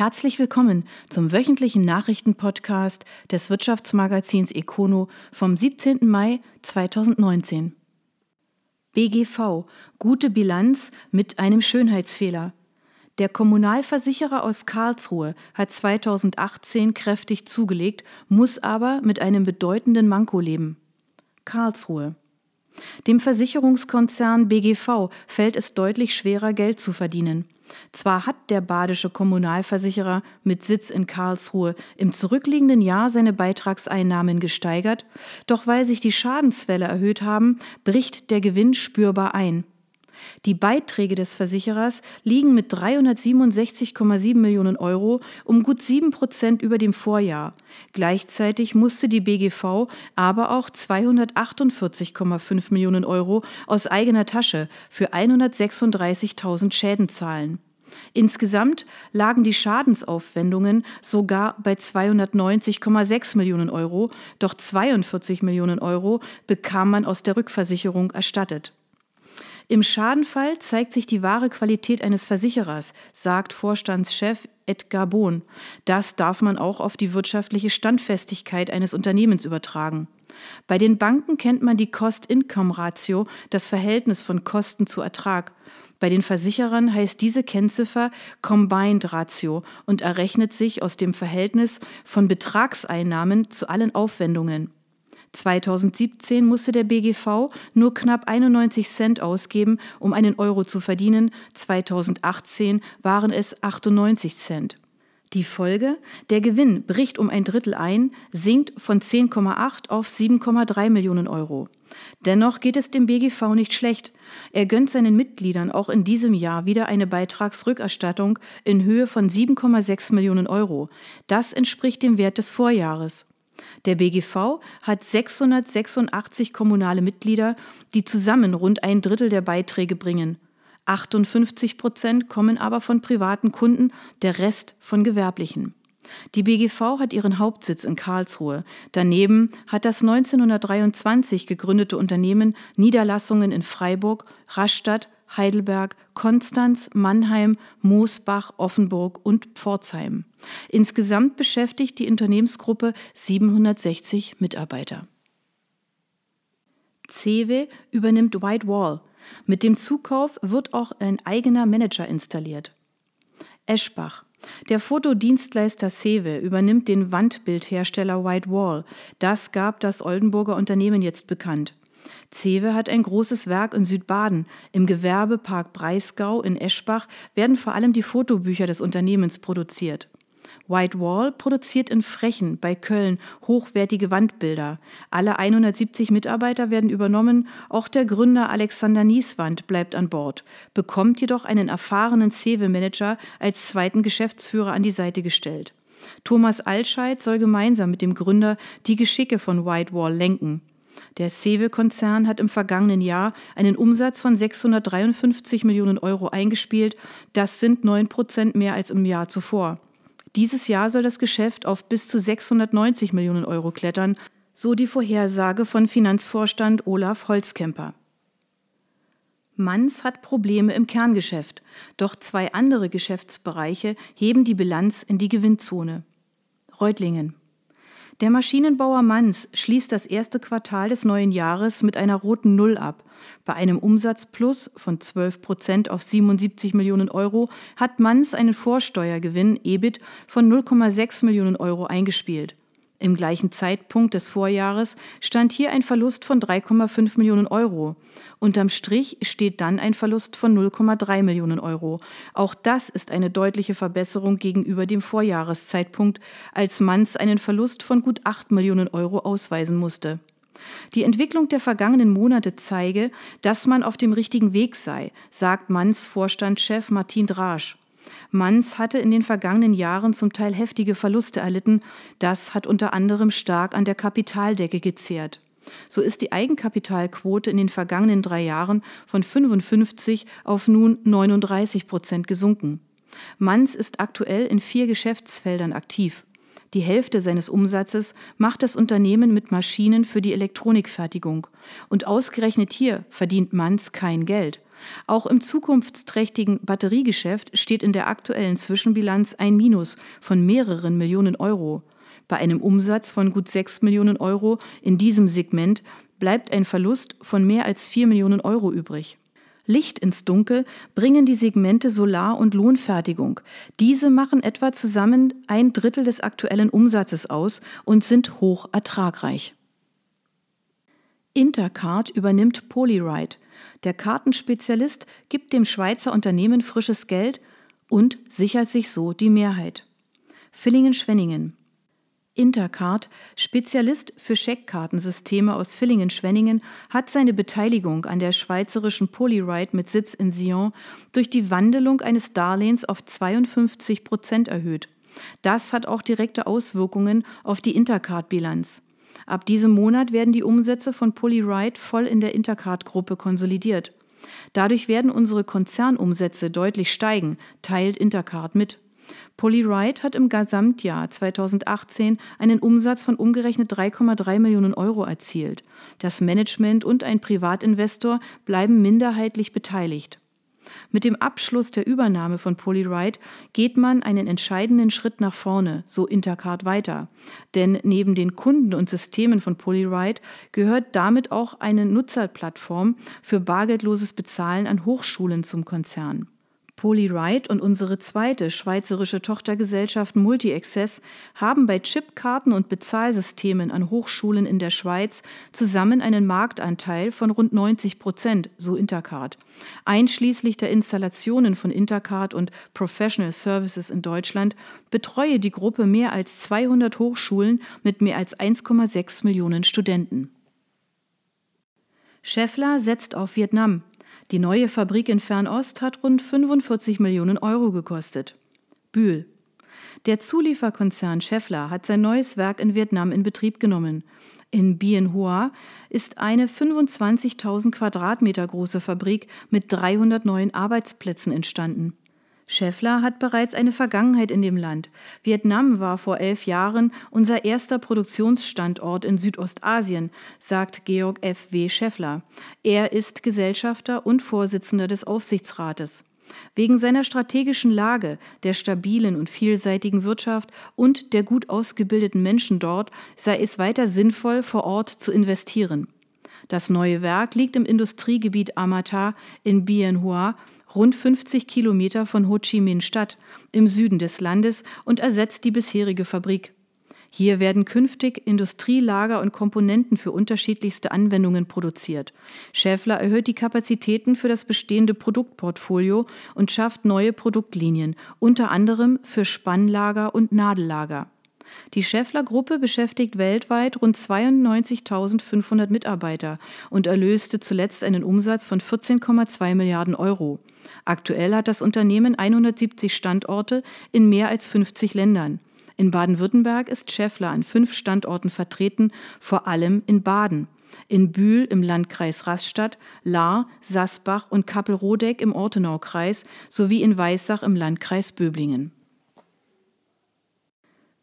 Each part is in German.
Herzlich willkommen zum wöchentlichen Nachrichtenpodcast des Wirtschaftsmagazins Econo vom 17. Mai 2019. BGV Gute Bilanz mit einem Schönheitsfehler. Der Kommunalversicherer aus Karlsruhe hat 2018 kräftig zugelegt, muss aber mit einem bedeutenden Manko leben. Karlsruhe. Dem Versicherungskonzern BGV fällt es deutlich schwerer, Geld zu verdienen. Zwar hat der badische Kommunalversicherer mit Sitz in Karlsruhe im zurückliegenden Jahr seine Beitragseinnahmen gesteigert, doch weil sich die Schadensfälle erhöht haben, bricht der Gewinn spürbar ein. Die Beiträge des Versicherers liegen mit 367,7 Millionen Euro um gut sieben Prozent über dem Vorjahr. Gleichzeitig musste die BGV aber auch 248,5 Millionen Euro aus eigener Tasche für 136.000 Schäden zahlen. Insgesamt lagen die Schadensaufwendungen sogar bei 290,6 Millionen Euro, doch 42 Millionen Euro bekam man aus der Rückversicherung erstattet. Im Schadenfall zeigt sich die wahre Qualität eines Versicherers, sagt Vorstandschef Edgar Bohn. Das darf man auch auf die wirtschaftliche Standfestigkeit eines Unternehmens übertragen. Bei den Banken kennt man die Cost-Income-Ratio, das Verhältnis von Kosten zu Ertrag. Bei den Versicherern heißt diese Kennziffer Combined Ratio und errechnet sich aus dem Verhältnis von Betragseinnahmen zu allen Aufwendungen. 2017 musste der BGV nur knapp 91 Cent ausgeben, um einen Euro zu verdienen, 2018 waren es 98 Cent. Die Folge? Der Gewinn bricht um ein Drittel ein, sinkt von 10,8 auf 7,3 Millionen Euro. Dennoch geht es dem BGV nicht schlecht. Er gönnt seinen Mitgliedern auch in diesem Jahr wieder eine Beitragsrückerstattung in Höhe von 7,6 Millionen Euro. Das entspricht dem Wert des Vorjahres. Der BGV hat 686 kommunale Mitglieder, die zusammen rund ein Drittel der Beiträge bringen. 58 Prozent kommen aber von privaten Kunden, der Rest von gewerblichen. Die BGV hat ihren Hauptsitz in Karlsruhe. Daneben hat das 1923 gegründete Unternehmen Niederlassungen in Freiburg, Rastatt, Heidelberg, Konstanz, Mannheim, Moosbach, Offenburg und Pforzheim. Insgesamt beschäftigt die Unternehmensgruppe 760 Mitarbeiter. CEWE übernimmt White Wall. Mit dem Zukauf wird auch ein eigener Manager installiert. Eschbach. Der Fotodienstleister Cewe übernimmt den Wandbildhersteller White Wall. Das gab das Oldenburger Unternehmen jetzt bekannt. Cewe hat ein großes Werk in Südbaden. Im Gewerbepark Breisgau in Eschbach werden vor allem die Fotobücher des Unternehmens produziert. White Wall produziert in Frechen bei Köln hochwertige Wandbilder. Alle 170 Mitarbeiter werden übernommen, auch der Gründer Alexander Nieswand bleibt an Bord, bekommt jedoch einen erfahrenen Cewe-Manager als zweiten Geschäftsführer an die Seite gestellt. Thomas Altscheid soll gemeinsam mit dem Gründer die Geschicke von White Wall lenken. Der Cewe-Konzern hat im vergangenen Jahr einen Umsatz von 653 Millionen Euro eingespielt. Das sind 9 Prozent mehr als im Jahr zuvor. Dieses Jahr soll das Geschäft auf bis zu 690 Millionen Euro klettern, so die Vorhersage von Finanzvorstand Olaf Holzkemper. Manns hat Probleme im Kerngeschäft, doch zwei andere Geschäftsbereiche heben die Bilanz in die Gewinnzone. Reutlingen. Der Maschinenbauer Manns schließt das erste Quartal des neuen Jahres mit einer roten Null ab. Bei einem Umsatzplus von 12 Prozent auf 77 Millionen Euro hat Manns einen Vorsteuergewinn EBIT von 0,6 Millionen Euro eingespielt. Im gleichen Zeitpunkt des Vorjahres stand hier ein Verlust von 3,5 Millionen Euro. Unterm Strich steht dann ein Verlust von 0,3 Millionen Euro. Auch das ist eine deutliche Verbesserung gegenüber dem Vorjahreszeitpunkt, als Manz einen Verlust von gut 8 Millionen Euro ausweisen musste. Die Entwicklung der vergangenen Monate zeige, dass man auf dem richtigen Weg sei, sagt Manns Vorstandschef Martin Drasch. Manns hatte in den vergangenen Jahren zum Teil heftige Verluste erlitten. Das hat unter anderem stark an der Kapitaldecke gezehrt. So ist die Eigenkapitalquote in den vergangenen drei Jahren von 55 auf nun 39 Prozent gesunken. Manns ist aktuell in vier Geschäftsfeldern aktiv. Die Hälfte seines Umsatzes macht das Unternehmen mit Maschinen für die Elektronikfertigung. Und ausgerechnet hier verdient Manns kein Geld. Auch im zukunftsträchtigen Batteriegeschäft steht in der aktuellen Zwischenbilanz ein Minus von mehreren Millionen Euro. Bei einem Umsatz von gut 6 Millionen Euro in diesem Segment bleibt ein Verlust von mehr als 4 Millionen Euro übrig. Licht ins Dunkel bringen die Segmente Solar- und Lohnfertigung. Diese machen etwa zusammen ein Drittel des aktuellen Umsatzes aus und sind hoch ertragreich. Intercard übernimmt Polyride. Der Kartenspezialist gibt dem Schweizer Unternehmen frisches Geld und sichert sich so die Mehrheit. Villingen-Schwenningen. Intercard, Spezialist für Scheckkartensysteme aus Villingen-Schwenningen, hat seine Beteiligung an der schweizerischen Polyride mit Sitz in Sion durch die Wandelung eines Darlehens auf 52 Prozent erhöht. Das hat auch direkte Auswirkungen auf die Intercard-Bilanz. Ab diesem Monat werden die Umsätze von Polyride voll in der Intercard-Gruppe konsolidiert. Dadurch werden unsere Konzernumsätze deutlich steigen, teilt Intercard mit. Polyride hat im Gesamtjahr 2018 einen Umsatz von umgerechnet 3,3 Millionen Euro erzielt. Das Management und ein Privatinvestor bleiben minderheitlich beteiligt. Mit dem Abschluss der Übernahme von Polyride geht man einen entscheidenden Schritt nach vorne, so Intercard weiter. Denn neben den Kunden und Systemen von Polyride gehört damit auch eine Nutzerplattform für bargeldloses Bezahlen an Hochschulen zum Konzern. Polyride und unsere zweite schweizerische Tochtergesellschaft Multi-Access haben bei Chipkarten und Bezahlsystemen an Hochschulen in der Schweiz zusammen einen Marktanteil von rund 90 Prozent, so Intercard. Einschließlich der Installationen von Intercard und Professional Services in Deutschland betreue die Gruppe mehr als 200 Hochschulen mit mehr als 1,6 Millionen Studenten. Scheffler setzt auf Vietnam. Die neue Fabrik in Fernost hat rund 45 Millionen Euro gekostet. Bühl. Der Zulieferkonzern Scheffler hat sein neues Werk in Vietnam in Betrieb genommen. In Bien Hoa ist eine 25.000 Quadratmeter große Fabrik mit 300 neuen Arbeitsplätzen entstanden. Scheffler hat bereits eine Vergangenheit in dem Land. Vietnam war vor elf Jahren unser erster Produktionsstandort in Südostasien, sagt Georg F. W. Scheffler. Er ist Gesellschafter und Vorsitzender des Aufsichtsrates. Wegen seiner strategischen Lage, der stabilen und vielseitigen Wirtschaft und der gut ausgebildeten Menschen dort sei es weiter sinnvoll, vor Ort zu investieren. Das neue Werk liegt im Industriegebiet Amata in Bien Hoa rund 50 Kilometer von Ho Chi Minh Stadt im Süden des Landes und ersetzt die bisherige Fabrik. Hier werden künftig Industrielager und Komponenten für unterschiedlichste Anwendungen produziert. Schäffler erhöht die Kapazitäten für das bestehende Produktportfolio und schafft neue Produktlinien, unter anderem für Spannlager und Nadellager. Die Scheffler-Gruppe beschäftigt weltweit rund 92.500 Mitarbeiter und erlöste zuletzt einen Umsatz von 14,2 Milliarden Euro. Aktuell hat das Unternehmen 170 Standorte in mehr als 50 Ländern. In Baden-Württemberg ist Scheffler an fünf Standorten vertreten, vor allem in Baden. In Bühl im Landkreis Rastatt, Lahr, Sasbach und Kappelrodeck im Ortenaukreis sowie in Weissach im Landkreis Böblingen.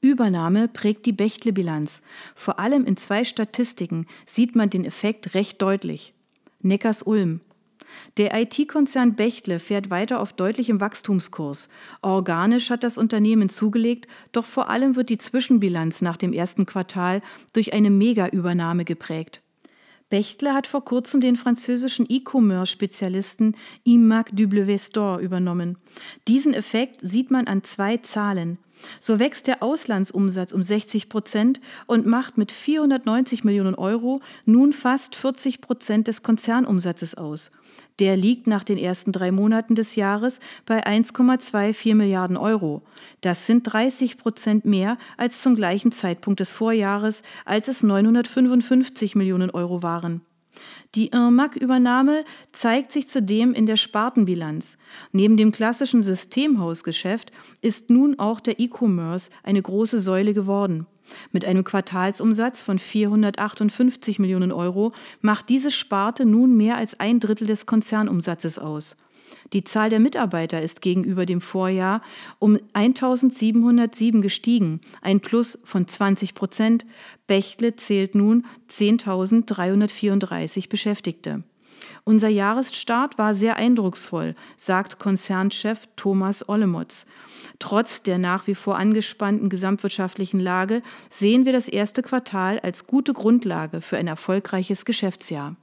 Übernahme prägt die Bechtle-Bilanz. Vor allem in zwei Statistiken sieht man den Effekt recht deutlich. Neckars-Ulm. Der IT-Konzern Bechtle fährt weiter auf deutlichem Wachstumskurs. Organisch hat das Unternehmen zugelegt, doch vor allem wird die Zwischenbilanz nach dem ersten Quartal durch eine Mega-Übernahme geprägt. Bechtle hat vor kurzem den französischen E-Commerce-Spezialisten IMAC Store übernommen. Diesen Effekt sieht man an zwei Zahlen. So wächst der Auslandsumsatz um 60 Prozent und macht mit 490 Millionen Euro nun fast 40 Prozent des Konzernumsatzes aus. Der liegt nach den ersten drei Monaten des Jahres bei 1,24 Milliarden Euro. Das sind 30 Prozent mehr als zum gleichen Zeitpunkt des Vorjahres, als es 955 Millionen Euro waren. Die Irmac-Übernahme zeigt sich zudem in der Spartenbilanz. Neben dem klassischen Systemhausgeschäft ist nun auch der E-Commerce eine große Säule geworden. Mit einem Quartalsumsatz von 458 Millionen Euro macht diese Sparte nun mehr als ein Drittel des Konzernumsatzes aus. Die Zahl der Mitarbeiter ist gegenüber dem Vorjahr um 1707 gestiegen, ein Plus von 20 Prozent. Bechtle zählt nun 10.334 Beschäftigte. Unser Jahresstart war sehr eindrucksvoll, sagt Konzernchef Thomas Ollemotz. Trotz der nach wie vor angespannten gesamtwirtschaftlichen Lage sehen wir das erste Quartal als gute Grundlage für ein erfolgreiches Geschäftsjahr.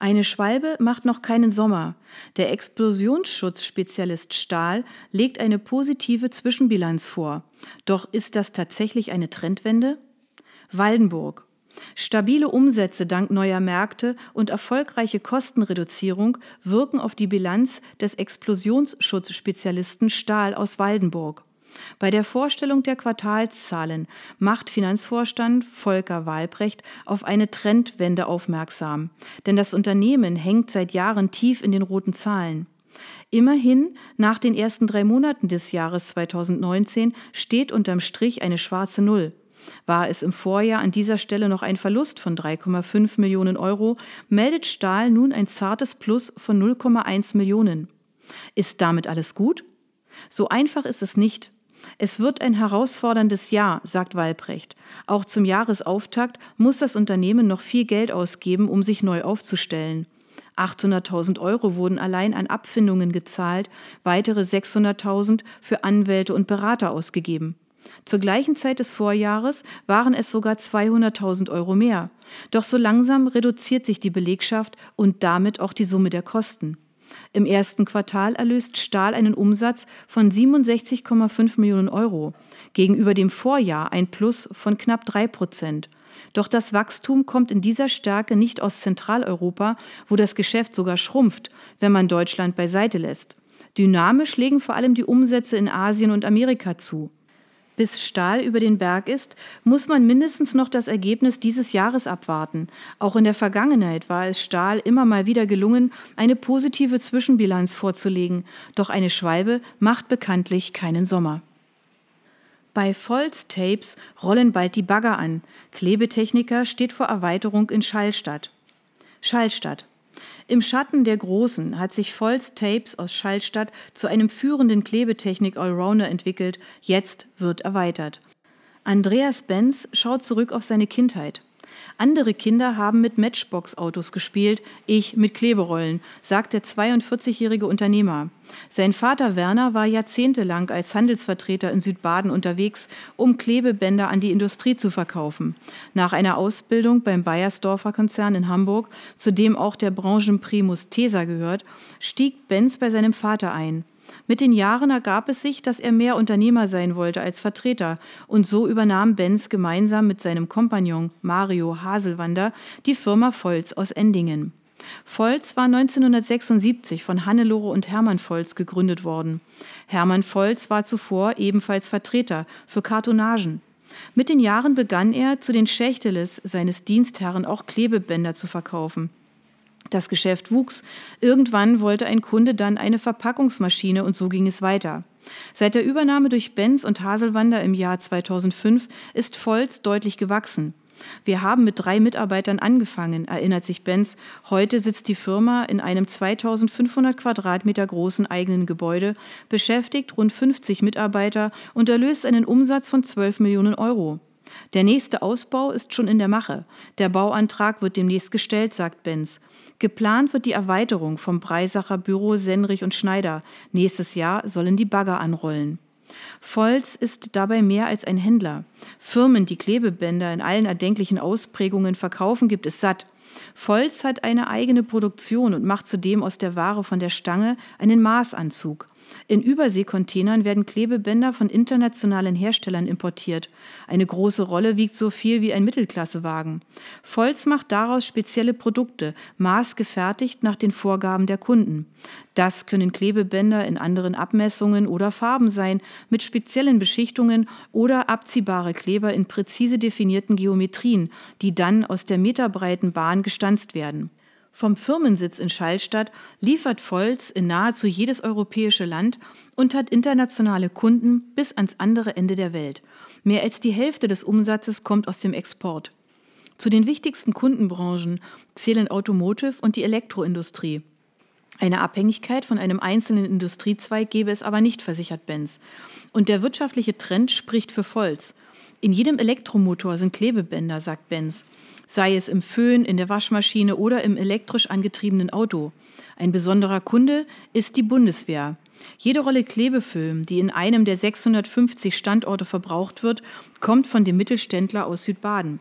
Eine Schwalbe macht noch keinen Sommer. Der Explosionsschutzspezialist Stahl legt eine positive Zwischenbilanz vor. Doch ist das tatsächlich eine Trendwende? Waldenburg. Stabile Umsätze dank neuer Märkte und erfolgreiche Kostenreduzierung wirken auf die Bilanz des Explosionsschutzspezialisten Stahl aus Waldenburg. Bei der Vorstellung der Quartalszahlen macht Finanzvorstand Volker Wahlbrecht auf eine Trendwende aufmerksam, denn das Unternehmen hängt seit Jahren tief in den roten Zahlen. Immerhin, nach den ersten drei Monaten des Jahres 2019 steht unterm Strich eine schwarze Null. War es im Vorjahr an dieser Stelle noch ein Verlust von 3,5 Millionen Euro, meldet Stahl nun ein zartes Plus von 0,1 Millionen. Ist damit alles gut? So einfach ist es nicht. Es wird ein herausforderndes Jahr, sagt Walbrecht. Auch zum Jahresauftakt muss das Unternehmen noch viel Geld ausgeben, um sich neu aufzustellen. 800.000 Euro wurden allein an Abfindungen gezahlt, weitere 600.000 für Anwälte und Berater ausgegeben. Zur gleichen Zeit des Vorjahres waren es sogar 200.000 Euro mehr. Doch so langsam reduziert sich die Belegschaft und damit auch die Summe der Kosten. Im ersten Quartal erlöst Stahl einen Umsatz von 67,5 Millionen Euro, gegenüber dem Vorjahr ein Plus von knapp drei Prozent. Doch das Wachstum kommt in dieser Stärke nicht aus Zentraleuropa, wo das Geschäft sogar schrumpft, wenn man Deutschland beiseite lässt. Dynamisch legen vor allem die Umsätze in Asien und Amerika zu. Bis Stahl über den Berg ist, muss man mindestens noch das Ergebnis dieses Jahres abwarten. Auch in der Vergangenheit war es Stahl immer mal wieder gelungen, eine positive Zwischenbilanz vorzulegen. Doch eine Schwalbe macht bekanntlich keinen Sommer. Bei Volz Tapes rollen bald die Bagger an. Klebetechniker steht vor Erweiterung in Schallstadt. Schallstadt. Im Schatten der Großen hat sich Volz Tapes aus Schallstadt zu einem führenden Klebetechnik-Allrounder entwickelt. Jetzt wird erweitert. Andreas Benz schaut zurück auf seine Kindheit. Andere Kinder haben mit Matchbox-Autos gespielt, ich mit Kleberollen, sagt der 42-jährige Unternehmer. Sein Vater Werner war jahrzehntelang als Handelsvertreter in Südbaden unterwegs, um Klebebänder an die Industrie zu verkaufen. Nach einer Ausbildung beim Bayersdorfer Konzern in Hamburg, zu dem auch der Branchenprimus Tesa gehört, stieg Benz bei seinem Vater ein. Mit den Jahren ergab es sich, dass er mehr Unternehmer sein wollte als Vertreter, und so übernahm Benz gemeinsam mit seinem Kompagnon Mario Haselwander die Firma Volz aus Endingen. Volz war 1976 von Hannelore und Hermann Volz gegründet worden. Hermann Volz war zuvor ebenfalls Vertreter für Kartonagen. Mit den Jahren begann er, zu den Schächteles seines Dienstherren auch Klebebänder zu verkaufen. Das Geschäft wuchs. Irgendwann wollte ein Kunde dann eine Verpackungsmaschine und so ging es weiter. Seit der Übernahme durch Benz und Haselwander im Jahr 2005 ist Volz deutlich gewachsen. Wir haben mit drei Mitarbeitern angefangen, erinnert sich Benz. Heute sitzt die Firma in einem 2500 Quadratmeter großen eigenen Gebäude, beschäftigt rund 50 Mitarbeiter und erlöst einen Umsatz von 12 Millionen Euro. Der nächste Ausbau ist schon in der Mache. Der Bauantrag wird demnächst gestellt, sagt Benz. Geplant wird die Erweiterung vom Breisacher Büro Senrich und Schneider. Nächstes Jahr sollen die Bagger anrollen. Volz ist dabei mehr als ein Händler. Firmen, die Klebebänder in allen erdenklichen Ausprägungen verkaufen, gibt es satt. Volz hat eine eigene Produktion und macht zudem aus der Ware von der Stange einen Maßanzug. In Überseekontainern werden Klebebänder von internationalen Herstellern importiert. Eine große Rolle wiegt so viel wie ein Mittelklassewagen. Volz macht daraus spezielle Produkte, maßgefertigt nach den Vorgaben der Kunden. Das können Klebebänder in anderen Abmessungen oder Farben sein, mit speziellen Beschichtungen oder abziehbare Kleber in präzise definierten Geometrien, die dann aus der meterbreiten Bahn gestanzt werden. Vom Firmensitz in Schallstadt liefert Volz in nahezu jedes europäische Land und hat internationale Kunden bis ans andere Ende der Welt. Mehr als die Hälfte des Umsatzes kommt aus dem Export. Zu den wichtigsten Kundenbranchen zählen Automotive und die Elektroindustrie. Eine Abhängigkeit von einem einzelnen Industriezweig gäbe es aber nicht, versichert Benz. Und der wirtschaftliche Trend spricht für Volz. In jedem Elektromotor sind Klebebänder, sagt Benz, sei es im Föhn, in der Waschmaschine oder im elektrisch angetriebenen Auto. Ein besonderer Kunde ist die Bundeswehr. Jede Rolle Klebefilm, die in einem der 650 Standorte verbraucht wird, kommt von dem Mittelständler aus Südbaden.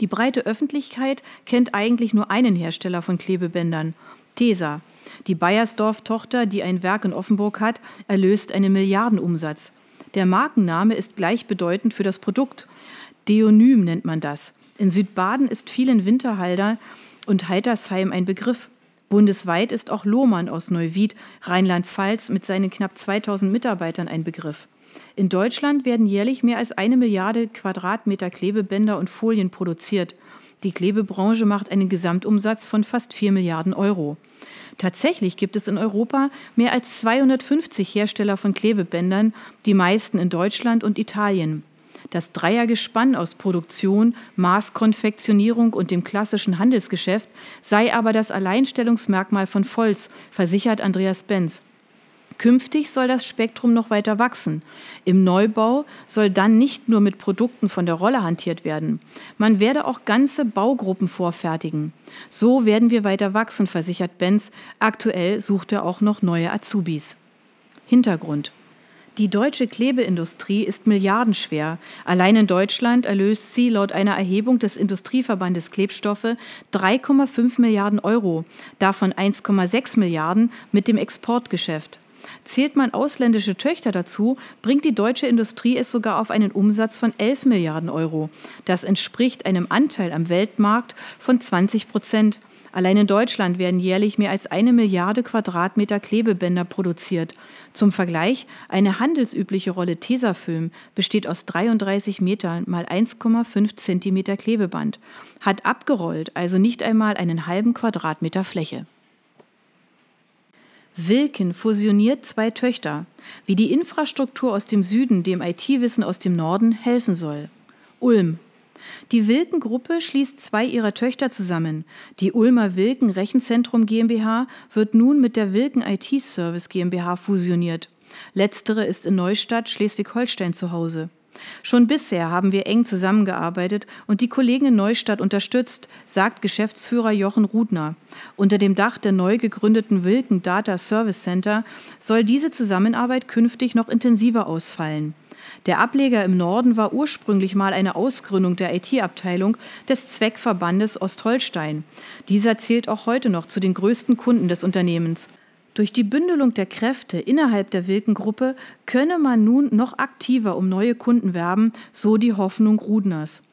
Die breite Öffentlichkeit kennt eigentlich nur einen Hersteller von Klebebändern, Tesa. Die Bayersdorf-Tochter, die ein Werk in Offenburg hat, erlöst einen Milliardenumsatz. Der Markenname ist gleichbedeutend für das Produkt. Deonym nennt man das. In Südbaden ist vielen Winterhalder und Heitersheim ein Begriff. Bundesweit ist auch Lohmann aus Neuwied, Rheinland-Pfalz mit seinen knapp 2000 Mitarbeitern ein Begriff. In Deutschland werden jährlich mehr als eine Milliarde Quadratmeter Klebebänder und Folien produziert. Die Klebebranche macht einen Gesamtumsatz von fast 4 Milliarden Euro. Tatsächlich gibt es in Europa mehr als 250 Hersteller von Klebebändern, die meisten in Deutschland und Italien. Das Dreiergespann aus Produktion, Maßkonfektionierung und dem klassischen Handelsgeschäft sei aber das Alleinstellungsmerkmal von Volz, versichert Andreas Benz. Künftig soll das Spektrum noch weiter wachsen. Im Neubau soll dann nicht nur mit Produkten von der Rolle hantiert werden. Man werde auch ganze Baugruppen vorfertigen. So werden wir weiter wachsen, versichert Benz. Aktuell sucht er auch noch neue Azubis. Hintergrund. Die deutsche Klebeindustrie ist milliardenschwer. Allein in Deutschland erlöst sie laut einer Erhebung des Industrieverbandes Klebstoffe 3,5 Milliarden Euro, davon 1,6 Milliarden mit dem Exportgeschäft. Zählt man ausländische Töchter dazu, bringt die deutsche Industrie es sogar auf einen Umsatz von 11 Milliarden Euro. Das entspricht einem Anteil am Weltmarkt von 20 Prozent. Allein in Deutschland werden jährlich mehr als eine Milliarde Quadratmeter Klebebänder produziert. Zum Vergleich, eine handelsübliche Rolle Tesafilm besteht aus 33 Metern mal 1,5 Zentimeter Klebeband, hat abgerollt also nicht einmal einen halben Quadratmeter Fläche. Wilken fusioniert zwei Töchter, wie die Infrastruktur aus dem Süden dem IT-Wissen aus dem Norden helfen soll. Ulm. Die Wilken-Gruppe schließt zwei ihrer Töchter zusammen. Die Ulmer Wilken Rechenzentrum GmbH wird nun mit der Wilken IT Service GmbH fusioniert. Letztere ist in Neustadt, Schleswig-Holstein zu Hause. Schon bisher haben wir eng zusammengearbeitet und die Kollegen in Neustadt unterstützt, sagt Geschäftsführer Jochen Rudner. Unter dem Dach der neu gegründeten Wilken Data Service Center soll diese Zusammenarbeit künftig noch intensiver ausfallen. Der Ableger im Norden war ursprünglich mal eine Ausgründung der IT-Abteilung des Zweckverbandes Ostholstein. Dieser zählt auch heute noch zu den größten Kunden des Unternehmens. Durch die Bündelung der Kräfte innerhalb der Wilken-Gruppe könne man nun noch aktiver um neue Kunden werben, so die Hoffnung Rudners.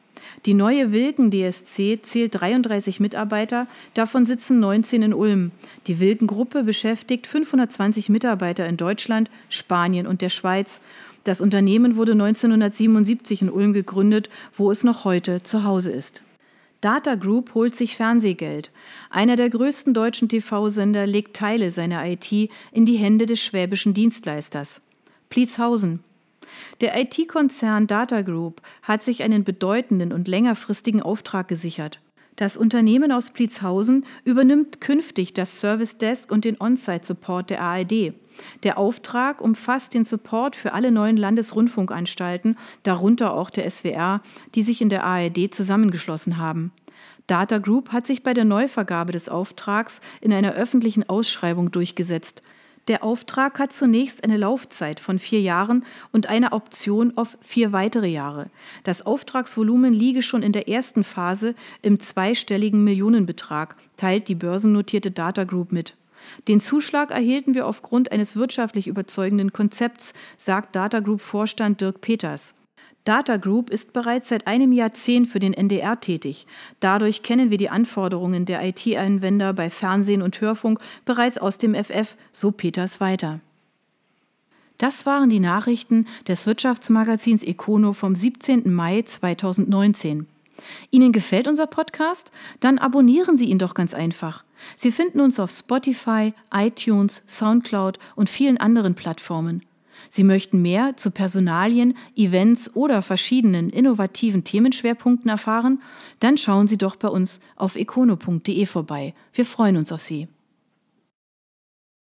Die neue Wilken DSC zählt 33 Mitarbeiter, davon sitzen 19 in Ulm. Die Wilken Gruppe beschäftigt 520 Mitarbeiter in Deutschland, Spanien und der Schweiz. Das Unternehmen wurde 1977 in Ulm gegründet, wo es noch heute zu Hause ist. Data Group holt sich Fernsehgeld. Einer der größten deutschen TV-Sender legt Teile seiner IT in die Hände des schwäbischen Dienstleisters. Pliezhausen. Der IT-Konzern Data Group hat sich einen bedeutenden und längerfristigen Auftrag gesichert. Das Unternehmen aus Pliezhausen übernimmt künftig das Service Desk und den On-Site-Support der ARD. Der Auftrag umfasst den Support für alle neuen Landesrundfunkanstalten, darunter auch der SWR, die sich in der ARD zusammengeschlossen haben. Data Group hat sich bei der Neuvergabe des Auftrags in einer öffentlichen Ausschreibung durchgesetzt. Der Auftrag hat zunächst eine Laufzeit von vier Jahren und eine Option auf vier weitere Jahre. Das Auftragsvolumen liege schon in der ersten Phase im zweistelligen Millionenbetrag, teilt die börsennotierte Data Group mit. Den Zuschlag erhielten wir aufgrund eines wirtschaftlich überzeugenden Konzepts, sagt Data Group Vorstand Dirk Peters. Data Group ist bereits seit einem Jahrzehnt für den NDR tätig. Dadurch kennen wir die Anforderungen der IT-Anwender bei Fernsehen und Hörfunk bereits aus dem FF, so Peters weiter. Das waren die Nachrichten des Wirtschaftsmagazins Econo vom 17. Mai 2019. Ihnen gefällt unser Podcast? Dann abonnieren Sie ihn doch ganz einfach. Sie finden uns auf Spotify, iTunes, SoundCloud und vielen anderen Plattformen. Sie möchten mehr zu Personalien, Events oder verschiedenen innovativen Themenschwerpunkten erfahren? Dann schauen Sie doch bei uns auf econo.de vorbei. Wir freuen uns auf Sie.